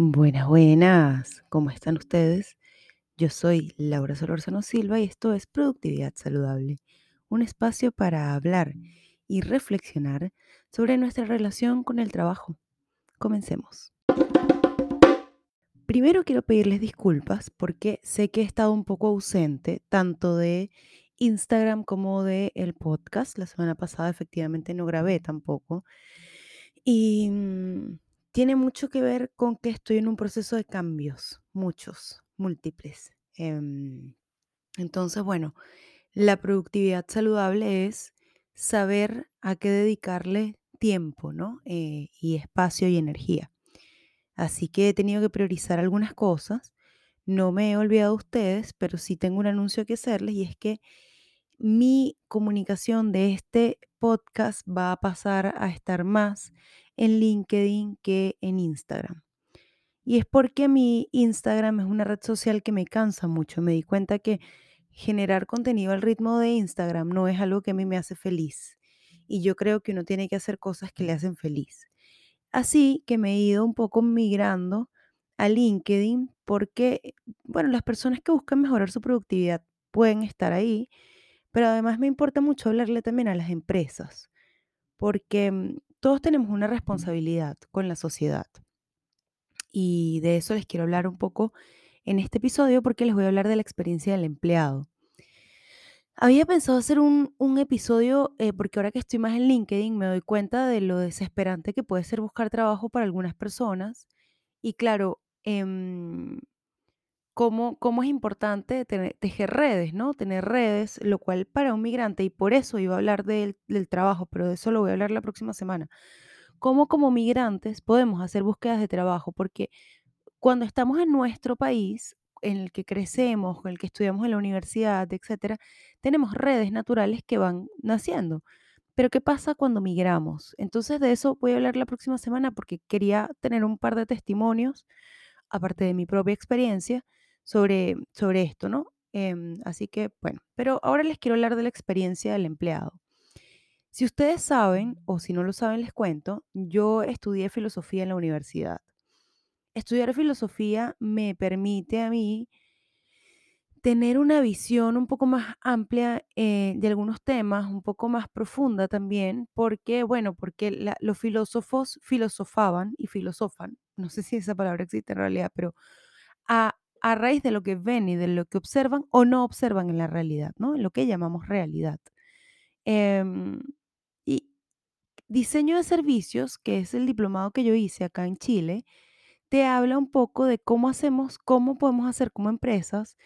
Buenas, buenas. ¿Cómo están ustedes? Yo soy Laura Solórzano Silva y esto es Productividad Saludable, un espacio para hablar y reflexionar sobre nuestra relación con el trabajo. Comencemos. Primero quiero pedirles disculpas porque sé que he estado un poco ausente tanto de Instagram como de el podcast. La semana pasada efectivamente no grabé tampoco. Y tiene mucho que ver con que estoy en un proceso de cambios, muchos, múltiples. Em, entonces, bueno, la productividad saludable es saber a qué dedicarle tiempo, ¿no? Eh, y espacio y energía. Así que he tenido que priorizar algunas cosas. No me he olvidado de ustedes, pero sí tengo un anuncio que hacerles y es que mi comunicación de este podcast va a pasar a estar más en LinkedIn que en Instagram. Y es porque mi Instagram es una red social que me cansa mucho. Me di cuenta que generar contenido al ritmo de Instagram no es algo que a mí me hace feliz. Y yo creo que uno tiene que hacer cosas que le hacen feliz. Así que me he ido un poco migrando a LinkedIn porque, bueno, las personas que buscan mejorar su productividad pueden estar ahí, pero además me importa mucho hablarle también a las empresas, porque mm, todos tenemos una responsabilidad con la sociedad. Y de eso les quiero hablar un poco en este episodio porque les voy a hablar de la experiencia del empleado. Había pensado hacer un, un episodio eh, porque ahora que estoy más en LinkedIn me doy cuenta de lo desesperante que puede ser buscar trabajo para algunas personas. Y claro, em, cómo, cómo es importante tener- tejer redes, ¿no? Tener redes, lo cual para un migrante, y por eso iba a hablar del, del trabajo, pero de eso lo voy a hablar la próxima semana. Cómo como migrantes podemos hacer búsquedas de trabajo, porque cuando estamos en nuestro país, en el que crecemos, en el que estudiamos en la universidad, etcétera, tenemos redes naturales que van naciendo. Pero ¿qué pasa cuando migramos? Entonces de eso voy a hablar la próxima semana porque quería tener un par de testimonios, aparte de mi propia experiencia, sobre, sobre esto, ¿no? Em, así que, bueno, pero ahora les quiero hablar de la experiencia del empleado. Si ustedes saben, o si no lo saben, les cuento, yo estudié filosofía en la universidad. Estudiar filosofía me permite a mí tener una visión un poco más amplia eh, de algunos temas, un poco más profunda también, porque, bueno, porque la- los filósofos filosofaban y filosofan, no sé si esa palabra existe en realidad, pero a, a raíz de lo que ven y de lo que observan o no observan en la realidad, ¿no? En lo que llamamos realidad. Em, y diseño de servicios, que es el diplomado que yo hice acá en Chile, te habla un poco de cómo hacemos, cómo podemos hacer como empresas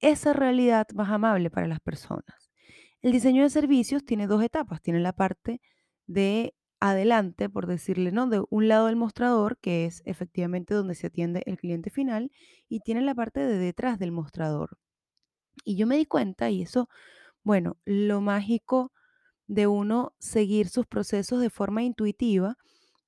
esa realidad más amable para las personas. El diseño de servicios tiene dos etapas. Tiene la parte de adelante, por decirle, ¿no? De un lado del mostrador, que es efectivamente donde se atiende el cliente final, y tiene la parte de detrás del mostrador. Y yo me di cuenta, y eso, bueno, lo mágico de uno seguir sus procesos de forma intuitiva.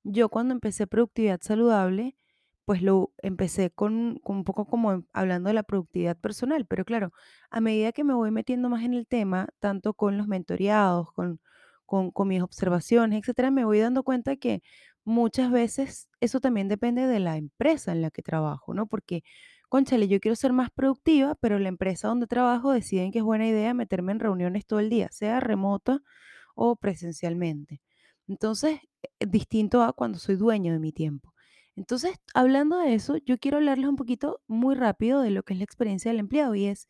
Yo cuando empecé productividad saludable, pues lo empecé con, con un poco como hablando de la productividad personal, pero claro, a medida que me voy metiendo más en el tema, tanto con los mentoreados, con, con, con mis observaciones, etcétera, me voy dando cuenta que muchas veces eso también depende de la empresa en la que trabajo, ¿no? Porque, cónchale, yo quiero ser más productiva, pero la empresa donde trabajo deciden que es buena idea meterme en reuniones todo el día, sea remota o presencialmente. Entonces, eh, distinto a cuando soy dueño de mi tiempo. Entonces, hablando de eso, yo quiero hablarles un poquito muy rápido de lo que es la experiencia del empleado y es,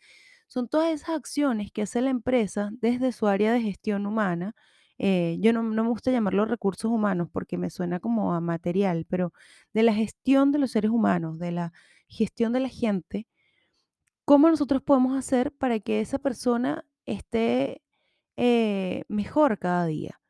son todas esas acciones que hace la empresa desde su área de gestión humana. Eh, yo no, no me gusta llamarlo recursos humanos porque me suena como a material, pero de la gestión de los seres humanos, de la gestión de la gente, ¿cómo nosotros podemos hacer para que esa persona esté eh, mejor cada día?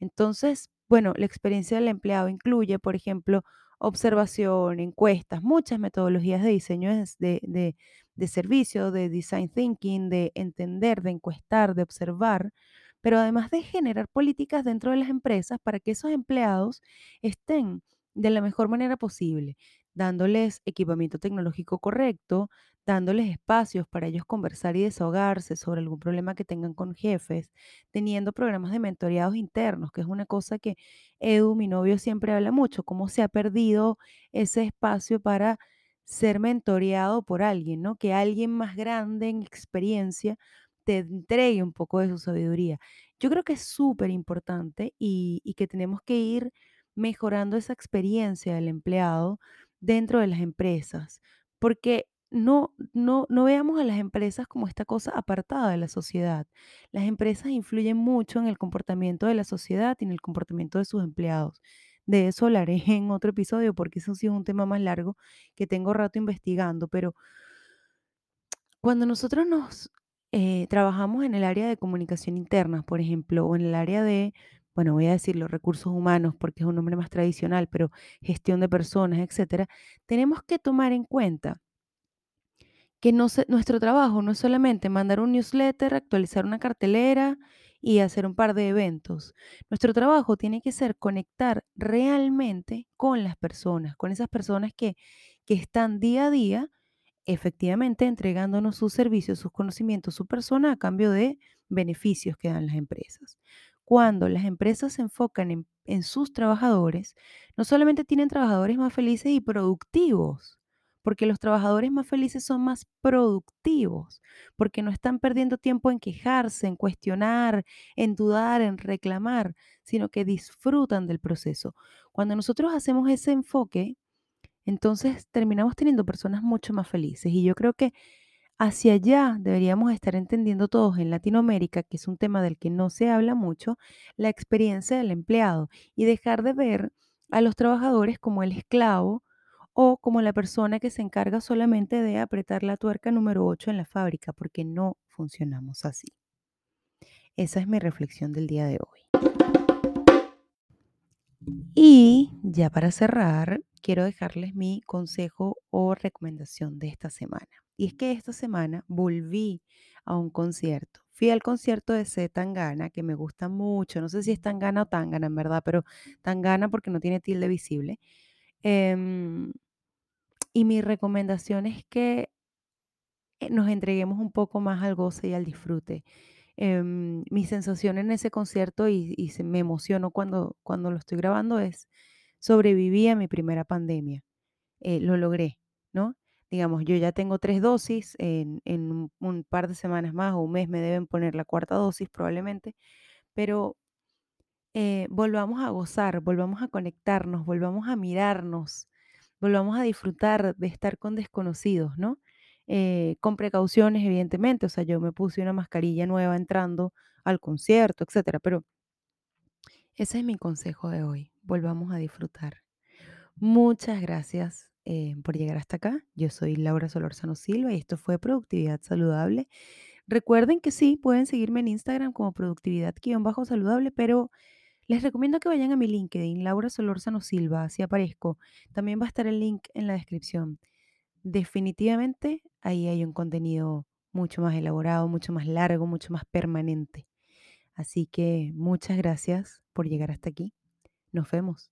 Entonces, bueno, la experiencia del empleado incluye, por ejemplo, observación, encuestas, muchas metodologías de diseño de, de, de- servicio, de design thinking, de entender, de encuestar, de observar, pero además de generar políticas dentro de las empresas para que esos empleados estén de la mejor manera posible. dándoles equipamiento tecnológico correcto, dándoles espacios para ellos conversar y desahogarse sobre algún problema que tengan con jefes, teniendo programas de mentoreados internos, que es una cosa que Edu, mi novio, siempre habla mucho, cómo se ha perdido ese espacio para ser mentoreado por alguien, ¿no? Que alguien más grande en experiencia te entregue un poco de su sabiduría. Yo creo que es súper importante y, y que tenemos que ir mejorando esa experiencia del empleado dentro de las empresas, porque no, no, no veamos a las empresas como esta cosa apartada de la sociedad. Las empresas influyen mucho en el comportamiento de la sociedad y en el comportamiento de sus empleados. De eso hablaré en otro episodio porque eso sí es un tema más largo que tengo rato investigando, pero cuando nosotros nos eh, trabajamos en el área de comunicación interna, por ejemplo, o en el área de, bueno, voy a decir los recursos humanos porque es un nombre más tradicional, pero gestión de personas, etcétera, tenemos que tomar en cuenta que nuestro trabajo no es solamente mandar un newsletter, actualizar una cartelera y hacer un par de eventos. Nuestro trabajo tiene que ser conectar realmente con las personas, con esas personas que están día a día efectivamente entregándonos sus servicios, sus conocimientos, su persona a cambio de beneficios que dan las empresas. Cuando las empresas se enfocan en, sus trabajadores, no solamente tienen trabajadores más felices y productivos, porque los trabajadores más felices son más productivos, porque no están perdiendo tiempo en quejarse, en cuestionar, en dudar, en reclamar, sino que disfrutan del proceso. Cuando nosotros hacemos ese enfoque, entonces terminamos teniendo personas mucho más felices y yo creo que hacia allá deberíamos estar entendiendo todos en Latinoamérica, que es un tema del que no se habla mucho, la experiencia del empleado y dejar de ver a los trabajadores como el esclavo o como la persona que se encarga solamente de apretar la tuerca número 8 en la fábrica, porque no funcionamos así. Esa es mi reflexión del día de hoy. Y ya para cerrar, quiero dejarles mi consejo o recomendación de esta semana. Y es que esta semana volví a un concierto. Fui al concierto de C. Tangana, que me gusta mucho. No sé si es Tangana o Tangana, en verdad, pero Tangana porque no tiene tilde visible. Em, y mi recomendación es que eh, nos entreguemos un poco más al goce y al disfrute. Em, mi sensación en ese concierto, y, y me emociono cuando, cuando lo estoy grabando, es sobreviví a mi primera pandemia. Eh, lo logré, ¿no? Digamos, yo ya tengo tres dosis, en, un par de semanas más o un mes me deben poner la cuarta dosis probablemente, pero eh, volvamos a gozar, volvamos a conectarnos, volvamos a mirarnos, volvamos a disfrutar de estar con desconocidos, ¿no? Eh, con precauciones, evidentemente, o sea, yo me puse una mascarilla nueva entrando al concierto, etcétera, pero ese es mi consejo de hoy, volvamos a disfrutar. Muchas gracias eh, por llegar hasta acá. Yo soy Laura Solorzano Silva y esto fue Productividad Saludable. Recuerden que sí, pueden seguirme en Instagram como productividad-saludable, pero les recomiendo que vayan a mi LinkedIn, Laura Solórzano Silva, así aparezco. También va a estar el link en la descripción. Definitivamente ahí hay un contenido mucho más elaborado, mucho más largo, mucho más permanente. Así que muchas gracias por llegar hasta aquí. Nos vemos.